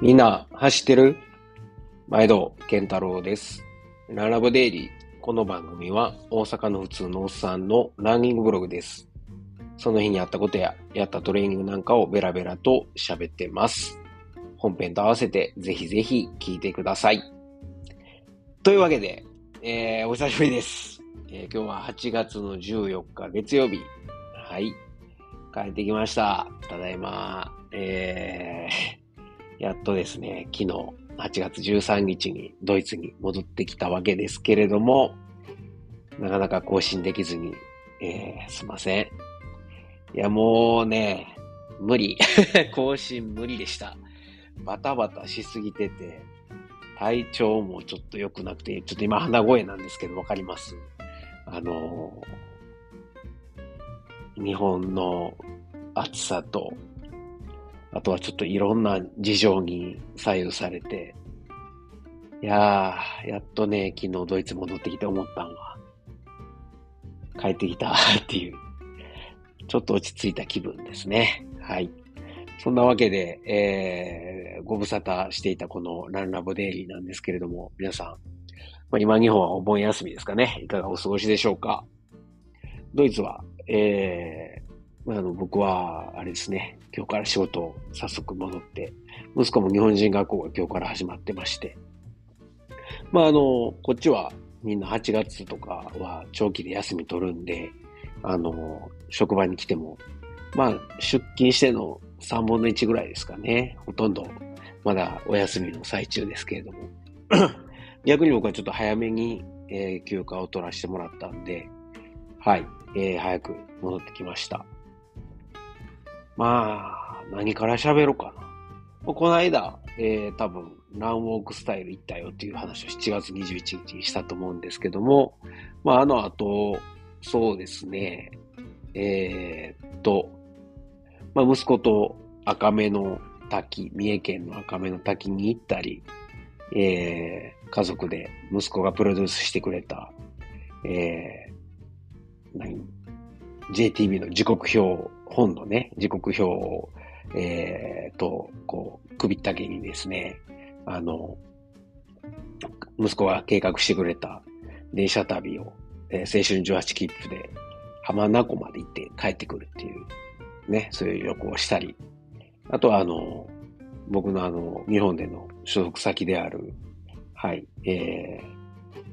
みんな走ってる？毎度、健太郎です。ララブデイリー。この番組は大阪の普通のおっさんのランニングブログです。その日にあったことや、やったトレーニングなんかをベラベラと喋ってます。本編と合わせてぜひぜひ聞いてください。というわけで、えー、お久しぶりです。えー今日は8月の14日月曜日。はい。帰ってきました。ただいま。えー、やっとですね、昨日8月13日にドイツに戻ってきたわけですけれども、なかなか更新できずに、えー、すいません。いや、もうね、無理。更新無理でした。バタバタしすぎてて、体調もちょっと良くなくて、ちょっと今鼻声なんですけど、わかりますあのー日本の暑さと、あとはちょっといろんな事情に左右されて、いやー、やっとね、昨日ドイツ戻ってきて思ったんは、帰ってきたっていう、ちょっと落ち着いた気分ですね。はい。そんなわけで、えー、ご無沙汰していたこのランラボデイリーなんですけれども、皆さん、まあ、今日本はお盆休みですかね。いかがお過ごしでしょうか。ドイツは、えー、まああの僕は、あれですね、今日から仕事を早速戻って、息子も日本人学校が今日から始まってまして、まああの、こっちはみんな8月とかは長期で休み取るんで、あの、職場に来ても、まあ出勤しての3分の1ぐらいですかね。ほとんどまだお休みの最中ですけれども。逆に僕はちょっと早めに、えー休暇を取らせてもらったんで、はい、えー早く戻ってきました。まあ、何から喋ろうかな。この間、えー多分、ランウォークスタイル行ったよっていう話を7月21日にしたと思うんですけども、まあ、あの後、そうですね、えーっと、まあ、息子と赤目の滝、三重県の赤目の滝に行ったり、えー家族で息子がプロデュースしてくれた、えー何？JTB の時刻表、本のね、時刻表を、えーと、こう、首ったけにですね、あの、息子が計画してくれた電車旅を、えー青春18切符で浜名湖まで行って帰ってくるっていう、ね、そういう旅行をしたり、あとはあの、僕のあの、日本での所属先である、はい、えー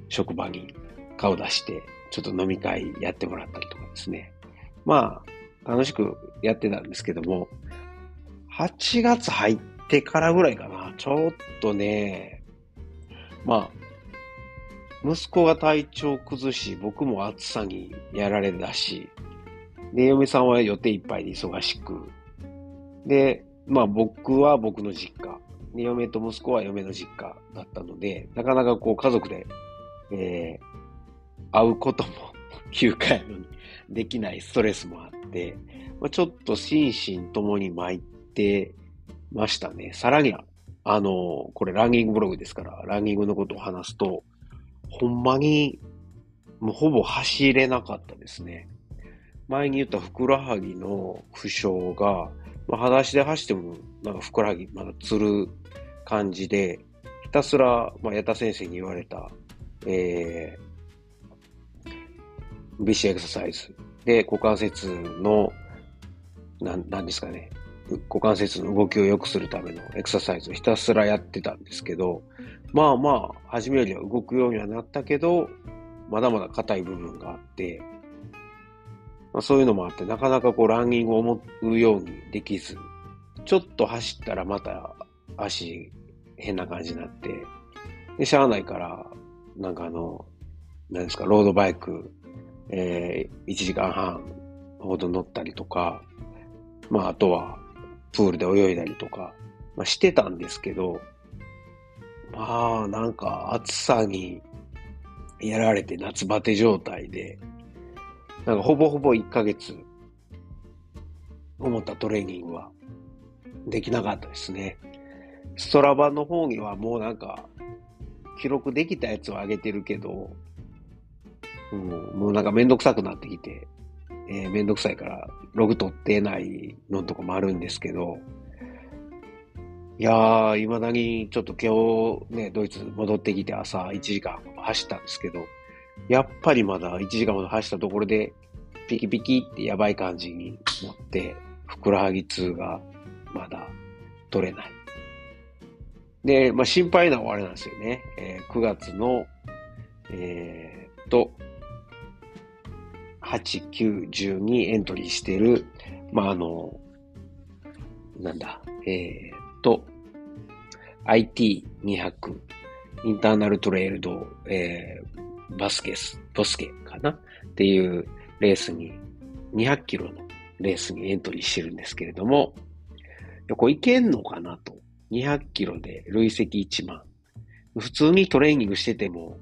職場に顔出して、ちょっと飲み会やってもらったりとかですね。まあ、楽しくやってたんですけども、8月入ってからぐらいかな、ちょっとね、まあ、息子が体調崩し、僕も暑さにやられだし、で、嫁さんは予定いっぱいで忙しく、で、まあ僕は僕の実家、で、嫁と息子は嫁の実家だったので、なかなかこう家族で、えー会うことも 休暇やのに。できないストレスもあって、まあ、ちょっと心身ともに参ってましたね。さらには、あの、これランニングブログですから、ランニングのことを話すと、ほんまに、もうほぼ走れなかったですね。前に言ったふくらはぎの負傷が、まあ、裸足で走っても、なんかふくらはぎまだつる感じで、ひたすら、まあ、矢田先生に言われた、えー、BC エクササイズで股関節の、なん、なんですかね、股関節の動きを良くするためのエクササイズをひたすらやってたんですけど、まあまあ、初めよりは動くようにはなったけど、まだまだ硬い部分があって、まあ、そういうのもあって、なかなかこうランニングを思うようにできず、ちょっと走ったらまた足変な感じになって、で、しゃあないから、なんかあの、なんですか、ロードバイク、えー、1時間半ほど乗ったりとか、まああとは、プールで泳いだりとか、まあしてたんですけど、まあなんか暑さにやられて夏バテ状態で、なんかほぼほぼ1ヶ月、思ったトレーニングはできなかったですね。ストラバの方にはもうなんか、記録できたやつを上げてるけど、うん、もうなんかめんどくさくなってきて、えーめんどくさいからログ取ってないのとかもあるんですけど、いやー、未だにちょっと今日ね、ドイツ戻ってきて朝1時間走ったんですけど、やっぱりまだ1時間ほど走ったところで、ピキピキってやばい感じになって、ふくらはぎ痛がまだ取れない。で、まあ心配なのはあれなんですよね。えー、9月の、えー、っと、8、9、10にエントリーしてる、まああの、なんだ、えー、っと、IT200、インターナルトレイルド、えー、バスケス、ボスケかな？っていうレースに、200キロのレースにエントリーしてるんですけれども、これいけんのかなと。200キロで累積1万。普通にトレーニングしてても、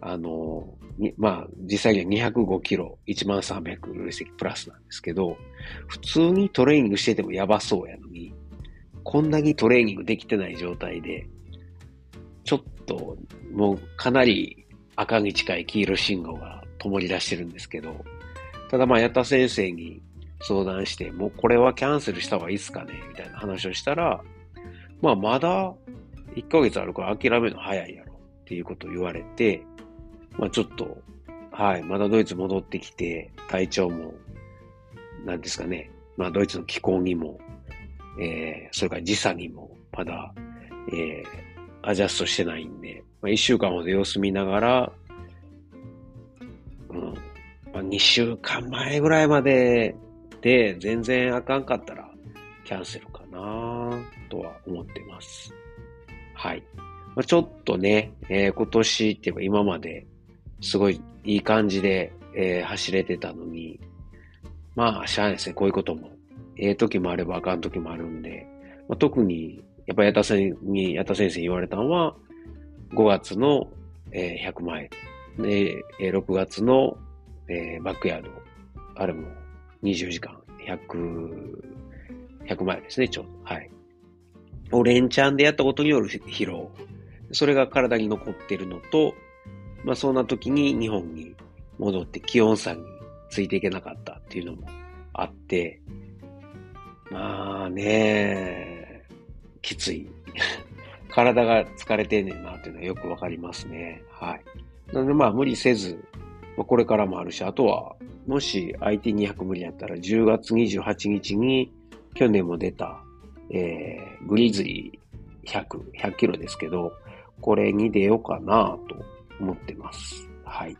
あの、まあ、実際には205キロ、1300累積プラスなんですけど、普通にトレーニングしててもやばそうやのに、こんなにトレーニングできてない状態で、ちょっと、もうかなり赤に近い黄色信号が灯り出してるんですけど、ただまあ、矢田先生に相談して、もうこれはキャンセルした方がいいっすかねみたいな話をしたら、まあまだ1ヶ月あるから諦めるの早いやろっていうことを言われて、まあちょっと、はい、まだドイツ戻ってきて、体調も、なんですかね、まあドイツの気候にも、えー、それから時差にも、まだ、えー、アジャストしてないんで、まあ、1週間ほど様子見ながら、うん、まあ、2週間前ぐらいまでで全然あかんかったらキャンセルかなとは思ってます。はい。まあ、ちょっとね、えー、今年って言えば今まですごいいい感じで、えー、走れてたのに、まあ、しゃあないですね。こういうことも。ええー、時もあればあかん時もあるんで、まあ、特に、やっぱ矢田先生に、矢田先生に言われたのは、5月の、えー、100マイル。で、えー、6月の、えー、バックヤード。あれも20時間、100、100マイルですね、ちょうど。はい。を連チャンでやったことによる疲労。それが体に残ってるのと、まあそんな時に日本に戻って気温差についていけなかったっていうのもあって、まあね、きつい。体が疲れてんねんなっていうのはよくわかりますね。はい。なのでまあ無理せず、まあ、これからもあるし、あとは、もし IT200 無理やったら10月28日に去年も出た、えー、グリズリー100、100キロですけど、これに出ようかなと思ってます。はい。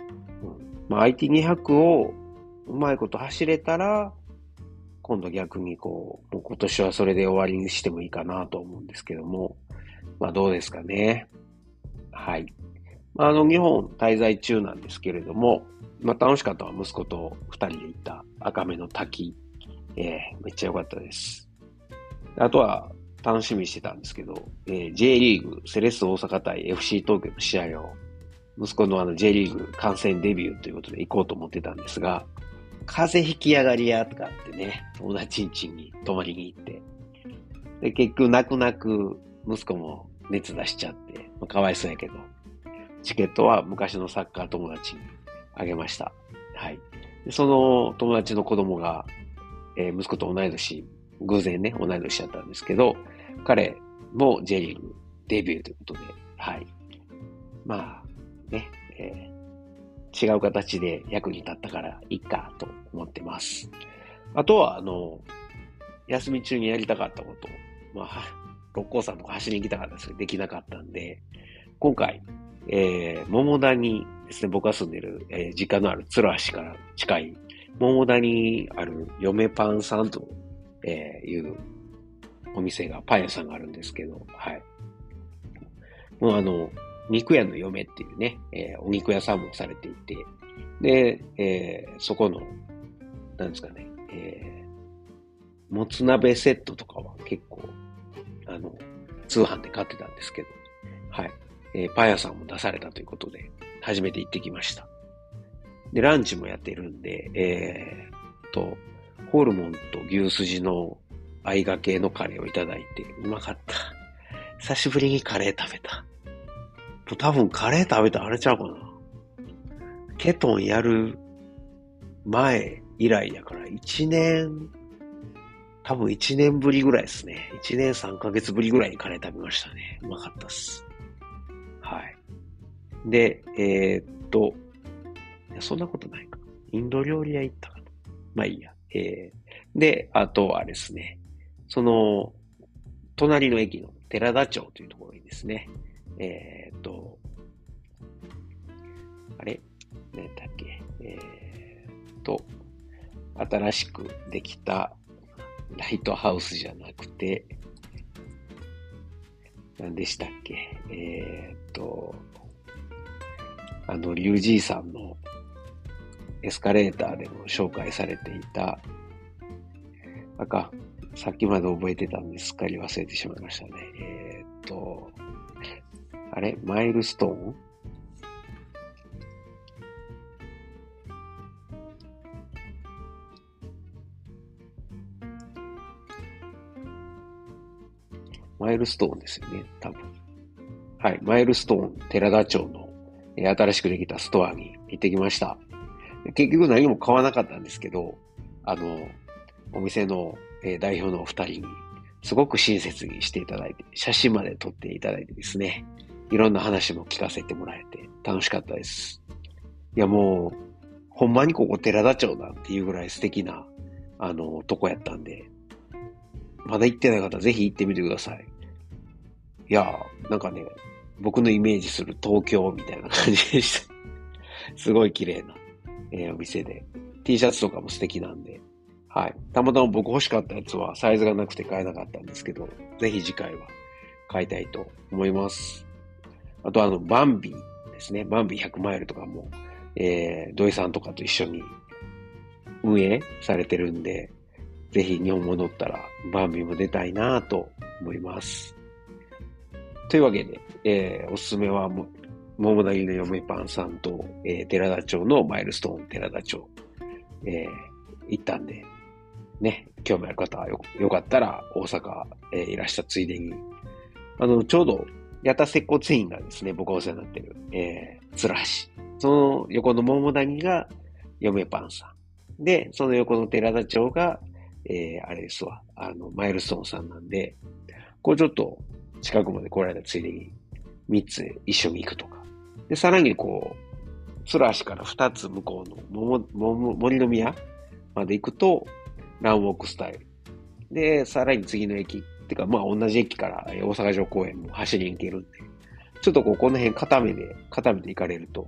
うんまあ、IT200 をうまいこと走れたら、今度逆にこう、もう今年はそれで終わりにしてもいいかなと思うんですけども、まあどうですかね。はい。あの、日本滞在中なんですけれども、まあ楽しかったは息子と二人で行った赤目の滝。えー、めっちゃ良かったです。あとは、楽しみにしてたんですけど、えー、J リーグ、セレッソ大阪対 FC 東京の試合を、息子のあの J リーグ観戦デビューということで行こうと思ってたんですが、風邪ひきやがりやとかってね、友達ん家に泊まりに行って。で、結局泣く泣く息子も熱出しちゃって、まあ、かわいそうやけど、チケットは昔のサッカー友達にあげました。はい。でその友達の子供が、えー、息子と同い年、偶然ね、同い年だったんですけど、彼も J リーグデビューということで、はい。まあ、ね、えー違う形で役に立ったからいいかと思ってます。あとは、あの、休み中にやりたかったこと、まあ、六甲山とか走りに行きたかったんですけど、できなかったんで、今回、えー、桃田にですね、僕が住んでる、えー、実家のある鶴橋から近い、桃田にある嫁パンさんと、えー、いうお店が、パン屋さんがあるんですけど、はい。もうあの、肉屋の嫁っていうね、えー、お肉屋さんもされていて、で、えー、そこの、なんですかね、えー、もつ鍋セットとかは結構、あの、通販で買ってたんですけど、はい。えー、パン屋さんも出されたということで、初めて行ってきました。で、ランチもやってるんで、えー、と、ホルモンと牛すじの合がけのカレーをいただいて、うまかった。久しぶりにカレー食べた。多分カレー食べてあれちゃうかな。ケトンやる前以来やから1年多分1年ぶりぐらいですね。1年3ヶ月ぶりぐらいにカレー食べましたね。うまかったっす。はい。で、えー、っと、いや、そんなことないか。インド料理屋行ったかな。まあいいや。えー、で、あとはですね、その、隣の駅の寺田町というところにですね、えー、っと、あれ？何だっけ？えー、っと、新しくできたライトハウスじゃなくて、何でしたっけ？えー、っと、あの、リュウジーさんのエスカレーターでも紹介されていた、あか、さっきまで覚えてたんですっかり忘れてしまいましたね。えー、っと、あれ？マイルストーン？マイルストーンですよね、多分。はい、マイルストーン寺田町の、え、新しくできたストアに行ってきました。結局何も買わなかったんですけど、あの、お店の、代表のお二人に、すごく親切にしていただいて、写真まで撮っていただいてですね、いろんな話も聞かせてもらえて楽しかったです。いやもう、ほんまにここ寺田町だっていうぐらい素敵な、あの、とこやったんで、まだ行ってない方ぜひ行ってみてください。いやなんかね、僕のイメージする東京みたいな感じでした。すごい綺麗な、えー、お店で。T シャツとかも素敵なんで。はい。たまたま僕欲しかったやつはサイズがなくて買えなかったんですけど、ぜひ次回は買いたいと思います。あとあの、バンビですね。バンビ100マイルとかも、えー、土井さんとかと一緒に運営されてるんで、ぜひ日本戻ったらバンビも出たいなと思います。というわけで、えー、おすすめはも、桃田の嫁パンさんと、えー、寺田町のマイルストーン寺田町、えー、行ったんで、ね、興味ある方はよよかったら大阪、えー、いらしたついでに、あの、ちょうど、八田接骨院がですね、僕がお世話になってる、えー、鶴橋。その横の桃谷が嫁パンさん。で、その横の寺田町が、えー、あれですわ、あの、マイルストーンさんなんで、こうちょっと近くまで来られたついでに3つ一緒に行くとか。で、さらにこう、鶴橋から2つ向こうの桃森の宮まで行くと、ランウォークスタイル。で、さらに次の駅、ってかまあ同じ駅から大阪城公園も走りに行けるんで、ちょっとこうこの辺固めで、固めて行かれると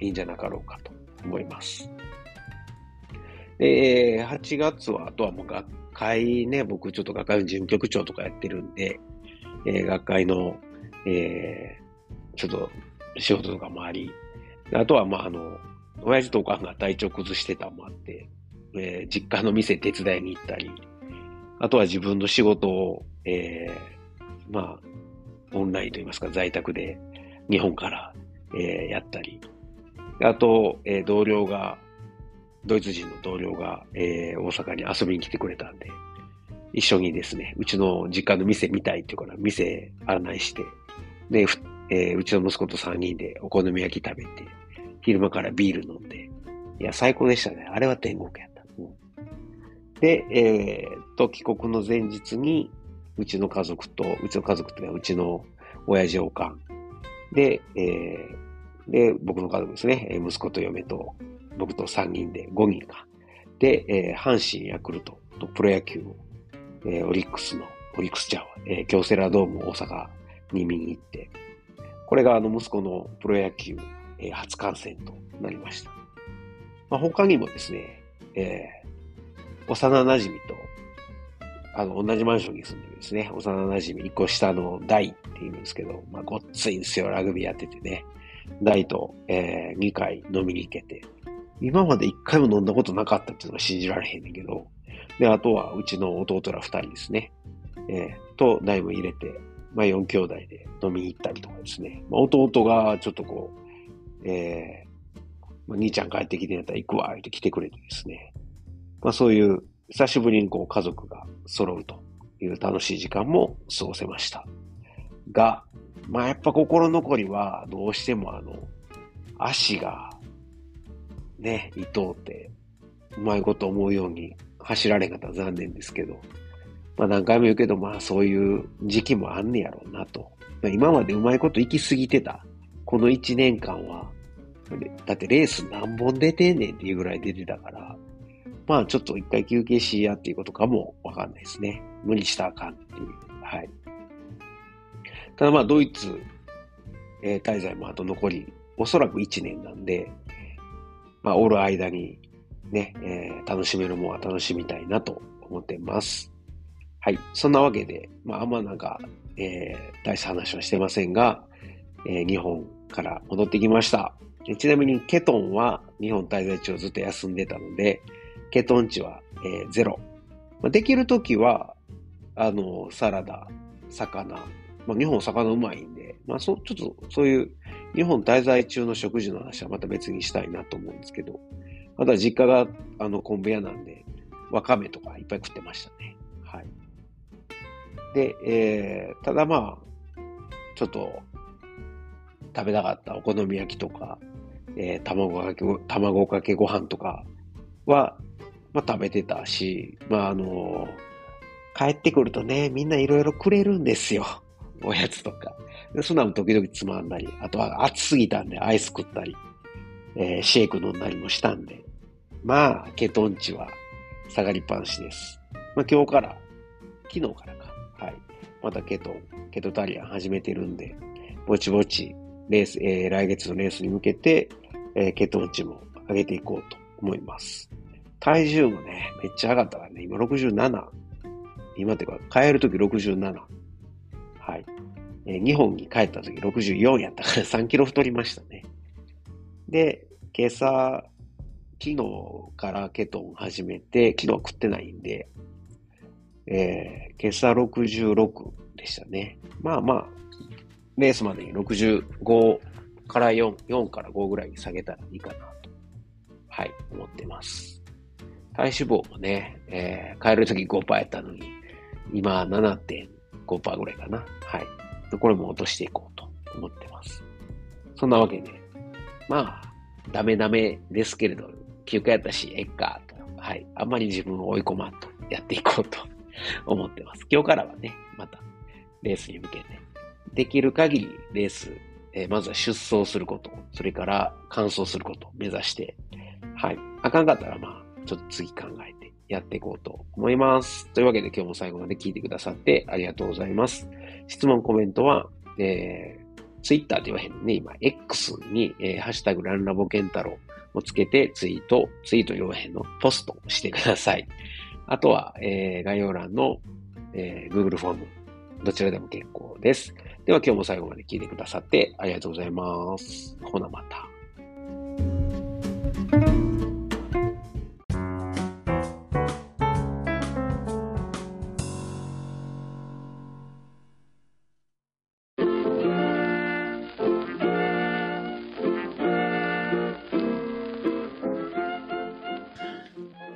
いいんじゃなかろうかと思います。で、8月は、あとはもう学会ね、僕ちょっと学会の事務局長とかやってるんで、えー、学会の、えー、ちょっと仕事とかもあり、あとはまああの、親父とおかんが体調崩してたもあって、えー、実家の店手伝いに行ったり、あとは自分の仕事を、えー、まあ、オンラインといいますか在宅で日本から、えー、やったり、あと、えー、同僚がドイツ人の同僚が、えー、大阪に遊びに来てくれたんで、一緒にですね、うちの実家の店見たいっていうから、店案内して、で、えー、うちの息子と3人でお好み焼き食べて、昼間からビール飲んで、いや、最高でしたね。あれは天国やった。うん、で、えー、と、帰国の前日に、うちの家族と、うちの家族っていうのはうちの親父おかん。で、えー、で、僕の家族ですね。息子と嫁と僕と3人で5人か。で、えー、阪神ヤクルトとプロ野球を、えー、オリックスの、オリックスチャーえー、京セラドーム大阪に見に行って、これがあの息子のプロ野球、えー、初観戦となりました。まあ、他にもですね、えー、幼馴染と、あの、同じマンションに住んでるんですね、幼馴染、一個下の大って言うんですけど、まあ、ごっついんですよ、ラグビーやっててね。大と、えー、2回飲みに行けて、今まで一回も飲んだことなかったっていうのが信じられへんねんけど、で、あとはうちの弟ら二人ですね。えー、と、大も入れて、まあ四兄弟で飲みに行ったりとかですね。まあ、弟がちょっとこう、えー、まあ、兄ちゃん帰ってきてんやったら行くわ、って来てくれてですね。まあそういう、久しぶりにこう家族が揃うという楽しい時間も過ごせました。が、まあやっぱ心残りはどうしてもあの、足がね、伊藤って、うまいこと思うように走られ方残念ですけど、まあ何回も言うけど、まあそういう時期もあんねやろうなと。今までうまいこと行き過ぎてた、この1年間は、だってレース何本出てんねんっていうぐらい出てたから、まあちょっと一回休憩しやっていうことかもわかんないですね。無理したらあかんっていう。はい。ただまあドイツ、えー、滞在もあと残り、おそらく1年なんで、まあおる間にね、えー、楽しめるものは楽しみたいなと思ってます。はい。そんなわけで、まああんまなんか、えー、大した話はしてませんが、えー、日本から戻ってきました。ちなみにケトンは日本滞在中ずっと休んでたので、ケトン値は、えー、ゼロ。まあ、できるときは、あの、サラダ、魚、まあ、日本魚うまいんで、まあ、そ、ちょっとそういう日本滞在中の食事の話はまた別にしたいなと思うんですけど、また実家があの昆布屋なんで、わかめとかいっぱい食ってましたね。で、えー、ただまあ、ちょっと食べたかったお好み焼きとか、えー、卵かけ、卵かけご飯とかは、まあ食べてたし、まああのー、帰ってくるとね、みんないろいろくれるんですよ。おやつとか。でそんなの時々つまんだり、あとは暑すぎたんでアイス食ったり、えー、シェイク飲んだりもしたんで、まあ、ケトン値は下がりっぱなしです。まあ今日から、昨日からか、またケトン、ケトタリアン始めてるんで、ぼちぼち、レース、えー、来月のレースに向けて、えー、ケトン値も上げていこうと思います。体重もね、めっちゃ上がったからね、今67。今っていうか、帰るとき67。はい。えー、日本に帰ったとき64やったから 3キロ太りましたね。で、今朝、昨日からケトン始めて、昨日は食ってないんで、えー、今朝66でしたね。まあまあ、レースまでに65から4、4から5ぐらいに下げたらいいかなと、はい、思ってます。体脂肪もね、えー、帰るとき5%やったのに、今7.5%ぐらいかな。はい。これも落としていこうと思ってます。そんなわけで、まあ、ダメダメですけれど、休暇やったし、えっか、と。はい。あんまり自分を追い込まんとやっていこうと 思ってます。今日からはね、また、レースに向けて、できる限りレース、えー、まずは出走すること、それから完走することを目指して、はい。あかんかったら、まあ、ちょっと次考えてやっていこうと思います。というわけで今日も最後まで聞いてくださってありがとうございます。質問、コメントは、えー、ツイッターって言わへんのね、今、X に、えー、ハッシュタグランラボケンタロウをつけてツイート、ツイート言わへんのポストしてください。あとは、えー、概要欄の、えー、Google フォーム、どちらでも結構です。では今日も最後まで聞いてくださってありがとうございます。ほなまた。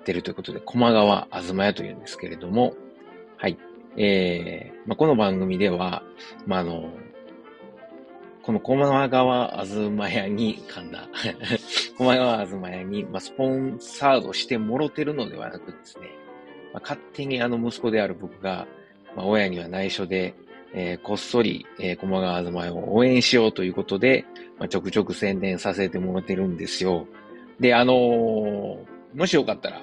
ってるということで、駒川あずま屋というんですけれども、はい。えー、まあ、この番組では、まあ、あの、この駒川あずま屋に、噛んだ。駒川あずま屋に、まあ、スポンサードしてもろてるのではなくですね、まあ、勝手にあの息子である僕が、まあ、親には内緒で、えー、こっそり、えー、駒川あずま屋を応援しようということで、まあ、ちょくちょく宣伝させてもらってるんですよ。で、あのー、もしよかったら、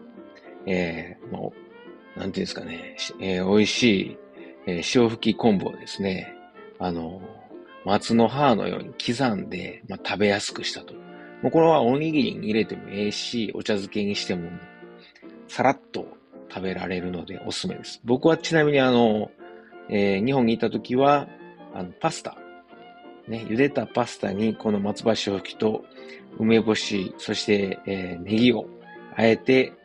えー、もう、なんていうんですかね、えー、美味しい、えー、塩吹き昆布をですね、あの、松の葉のように刻んで、まあ、食べやすくしたと。もうこれはおにぎりに入れてもええし、お茶漬けにしても、さらっと食べられるのでおすすめです。僕はちなみにあの、えー、日本にいた時は、あの、パスタ。ね、茹でたパスタにこの松葉塩吹きと梅干し、そして、えー、ネギをあえて、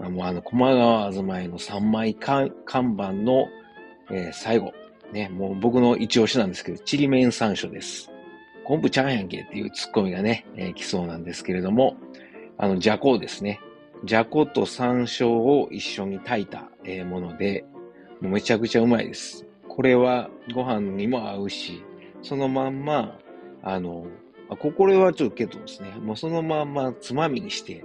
もうあの、駒川あずまいの3枚看板の、えー、最後、ね、もう僕の一押しなんですけど、ちりめん山椒です。昆布ちゃんやんけっていうツッコミがね、えー、来そうなんですけれども、あの、じゃこですね。じゃこと山椒を一緒に炊いた、えー、もので、もうめちゃくちゃうまいです。これはご飯にも合うし、そのまんま、あの、ここれはちょっとけどですね、もうそのまんまつまみにして、